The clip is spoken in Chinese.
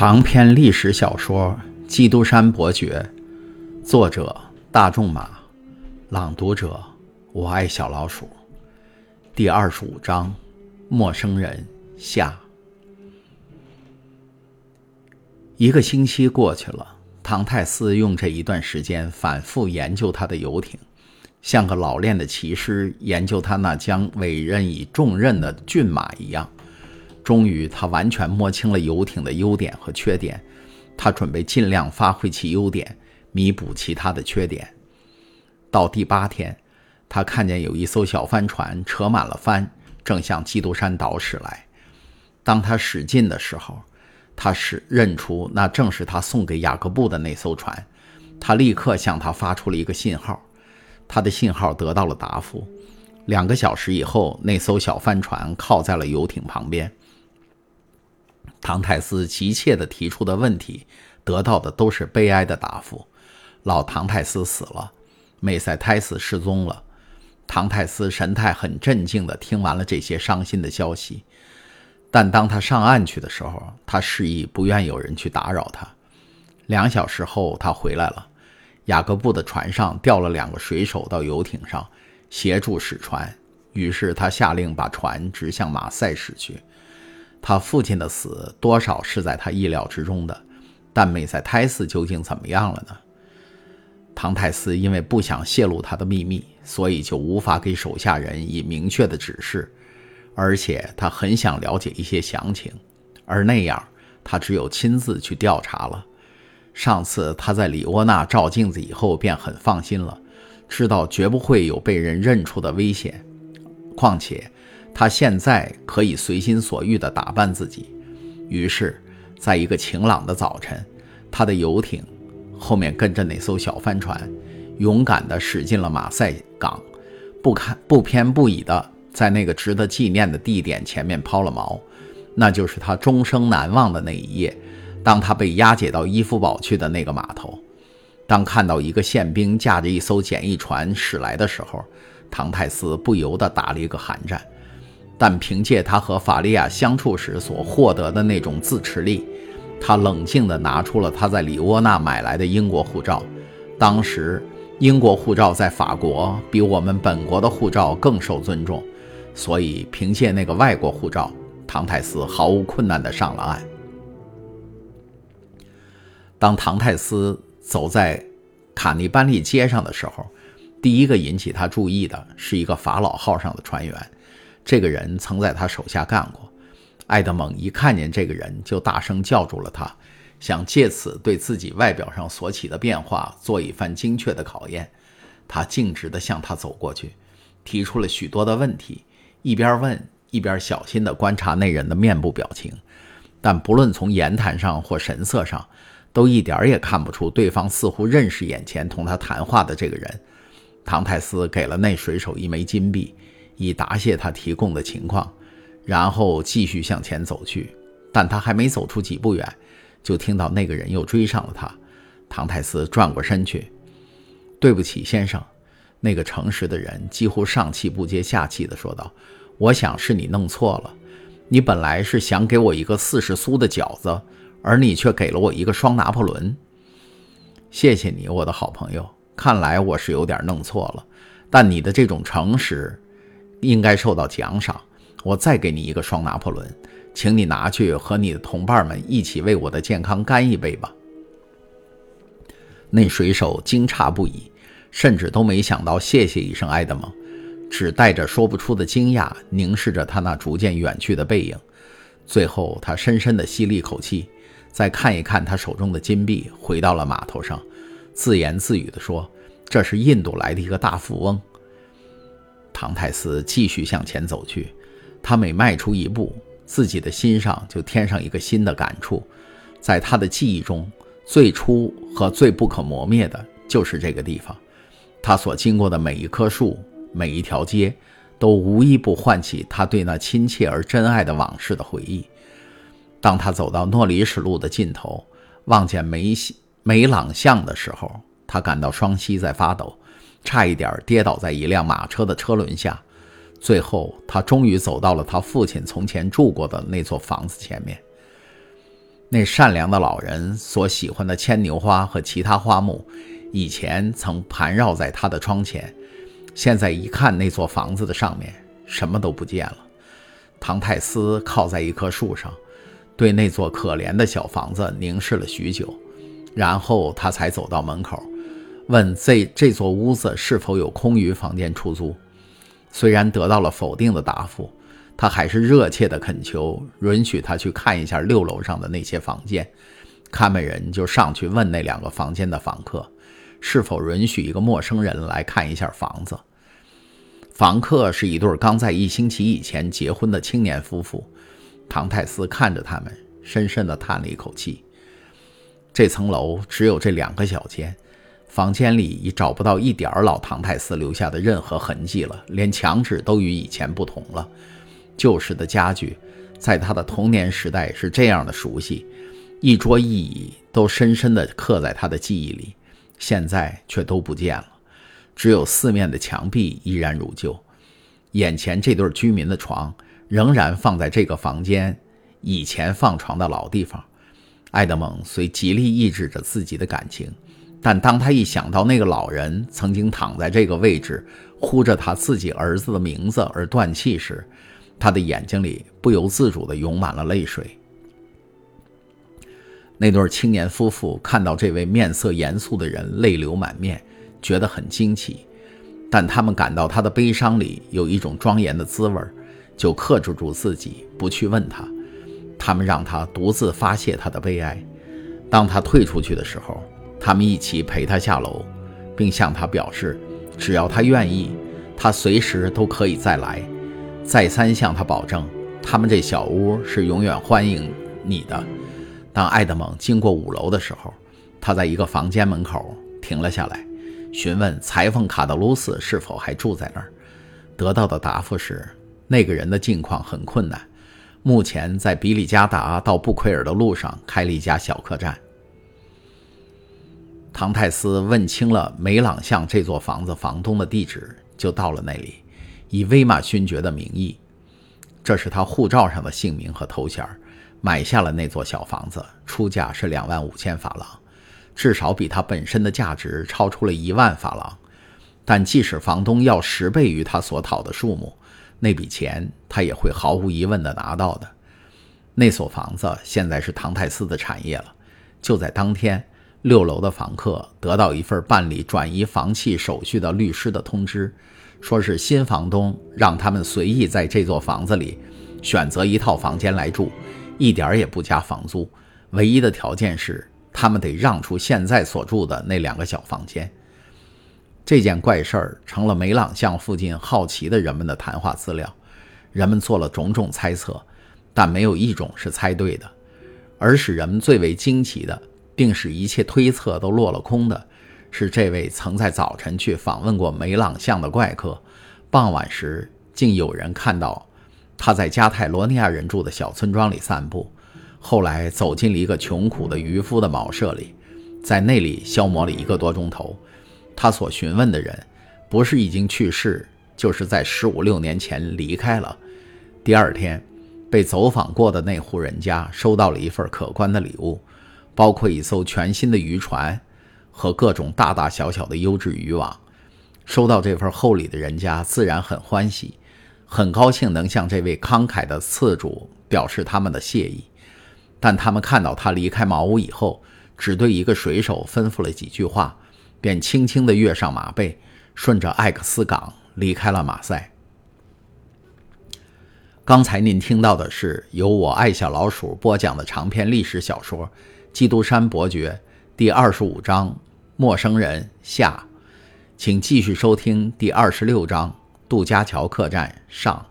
长篇历史小说《基督山伯爵》，作者大仲马，朗读者我爱小老鼠。第二十五章：陌生人下。一个星期过去了，唐泰斯用这一段时间反复研究他的游艇，像个老练的骑师研究他那将委任以重任的骏马一样。终于，他完全摸清了游艇的优点和缺点。他准备尽量发挥其优点，弥补其他的缺点。到第八天，他看见有一艘小帆船扯满了帆，正向基督山岛驶来。当他驶近的时候，他是认出那正是他送给雅各布的那艘船。他立刻向他发出了一个信号，他的信号得到了答复。两个小时以后，那艘小帆船靠在了游艇旁边。唐泰斯急切地提出的问题，得到的都是悲哀的答复：老唐泰斯死了，梅塞泰斯失踪了。唐泰斯神态很镇静地听完了这些伤心的消息，但当他上岸去的时候，他示意不愿有人去打扰他。两小时后，他回来了。雅各布的船上调了两个水手到游艇上协助驶船，于是他下令把船直向马赛驶去。他父亲的死多少是在他意料之中的，但美塞泰斯究竟怎么样了呢？唐泰斯因为不想泄露他的秘密，所以就无法给手下人以明确的指示，而且他很想了解一些详情，而那样他只有亲自去调查了。上次他在里沃纳照镜子以后便很放心了，知道绝不会有被人认出的危险，况且。他现在可以随心所欲地打扮自己，于是，在一个晴朗的早晨，他的游艇后面跟着那艘小帆船，勇敢地驶进了马赛港，不看不偏不倚地在那个值得纪念的地点前面抛了锚。那就是他终生难忘的那一夜，当他被押解到伊夫堡去的那个码头。当看到一个宪兵驾着一艘简易船驶来的时候，唐泰斯不由得打了一个寒战。但凭借他和法利亚相处时所获得的那种自持力，他冷静地拿出了他在里沃纳买来的英国护照。当时，英国护照在法国比我们本国的护照更受尊重，所以凭借那个外国护照，唐泰斯毫无困难地上了岸。当唐泰斯走在卡尼班利街上的时候，第一个引起他注意的是一个法老号上的船员。这个人曾在他手下干过。艾德蒙一看见这个人，就大声叫住了他，想借此对自己外表上所起的变化做一番精确的考验。他径直地向他走过去，提出了许多的问题，一边问一边小心地观察那人的面部表情。但不论从言谈上或神色上，都一点也看不出对方似乎认识眼前同他谈话的这个人。唐泰斯给了那水手一枚金币。以答谢他提供的情况，然后继续向前走去。但他还没走出几步远，就听到那个人又追上了他。唐泰斯转过身去：“对不起，先生。”那个诚实的人几乎上气不接下气地说道：“我想是你弄错了。你本来是想给我一个四十苏的饺子，而你却给了我一个双拿破仑。谢谢你，我的好朋友。看来我是有点弄错了，但你的这种诚实……”应该受到奖赏。我再给你一个双拿破仑，请你拿去和你的同伴们一起为我的健康干一杯吧。那水手惊诧不已，甚至都没想到谢谢一声埃德蒙，只带着说不出的惊讶凝视着他那逐渐远去的背影。最后，他深深地吸了一口气，再看一看他手中的金币，回到了码头上，自言自语地说：“这是印度来的一个大富翁。”唐泰斯继续向前走去，他每迈出一步，自己的心上就添上一个新的感触。在他的记忆中，最初和最不可磨灭的就是这个地方。他所经过的每一棵树、每一条街，都无一不唤起他对那亲切而真爱的往事的回忆。当他走到诺里史路的尽头，望见梅西梅朗巷的时候，他感到双膝在发抖。差一点跌倒在一辆马车的车轮下，最后他终于走到了他父亲从前住过的那座房子前面。那善良的老人所喜欢的牵牛花和其他花木，以前曾盘绕在他的窗前，现在一看那座房子的上面，什么都不见了。唐泰斯靠在一棵树上，对那座可怜的小房子凝视了许久，然后他才走到门口，问这这座屋子是否有空余房间出租。虽然得到了否定的答复。他还是热切地恳求允许他去看一下六楼上的那些房间。看门人就上去问那两个房间的房客，是否允许一个陌生人来看一下房子。房客是一对刚在一星期以前结婚的青年夫妇。唐泰斯看着他们，深深地叹了一口气。这层楼只有这两个小间，房间里已找不到一点儿老唐泰斯留下的任何痕迹了，连墙纸都与以前不同了。旧时的家具，在他的童年时代是这样的熟悉，一桌一椅都深深地刻在他的记忆里，现在却都不见了，只有四面的墙壁依然如旧。眼前这对居民的床仍然放在这个房间以前放床的老地方。爱德蒙虽极力抑制着自己的感情，但当他一想到那个老人曾经躺在这个位置，呼着他自己儿子的名字而断气时，他的眼睛里不由自主地涌满了泪水。那对青年夫妇看到这位面色严肃的人泪流满面，觉得很惊奇，但他们感到他的悲伤里有一种庄严的滋味，就克制住自己不去问他。他们让他独自发泄他的悲哀。当他退出去的时候，他们一起陪他下楼，并向他表示，只要他愿意，他随时都可以再来。再三向他保证，他们这小屋是永远欢迎你的。当爱德蒙经过五楼的时候，他在一个房间门口停了下来，询问裁缝卡德鲁斯是否还住在那儿。得到的答复是，那个人的境况很困难，目前在比里加达到布奎尔的路上开了一家小客栈。唐泰斯问清了梅朗巷这座房子房东的地址，就到了那里。以威马勋爵的名义，这是他护照上的姓名和头衔，买下了那座小房子，出价是两万五千法郎，至少比它本身的价值超出了一万法郎。但即使房东要十倍于他所讨的数目，那笔钱他也会毫无疑问地拿到的。那所房子现在是唐泰斯的产业了。就在当天，六楼的房客得到一份办理转移房契手续的律师的通知。说是新房东让他们随意在这座房子里选择一套房间来住，一点也不加房租。唯一的条件是他们得让出现在所住的那两个小房间。这件怪事儿成了梅朗巷附近好奇的人们的谈话资料。人们做了种种猜测，但没有一种是猜对的。而使人们最为惊奇的，并使一切推测都落了空的。是这位曾在早晨去访问过梅朗巷的怪客，傍晚时竟有人看到他在加泰罗尼亚人住的小村庄里散步，后来走进了一个穷苦的渔夫的茅舍里，在那里消磨了一个多钟头。他所询问的人，不是已经去世，就是在十五六年前离开了。第二天，被走访过的那户人家收到了一份可观的礼物，包括一艘全新的渔船。和各种大大小小的优质渔网，收到这份厚礼的人家自然很欢喜，很高兴能向这位慷慨的次主表示他们的谢意。但他们看到他离开茅屋以后，只对一个水手吩咐了几句话，便轻轻地跃上马背，顺着艾克斯港离开了马赛。刚才您听到的是由我爱小老鼠播讲的长篇历史小说《基督山伯爵》第二十五章。陌生人下，请继续收听第二十六章《杜家桥客栈》上。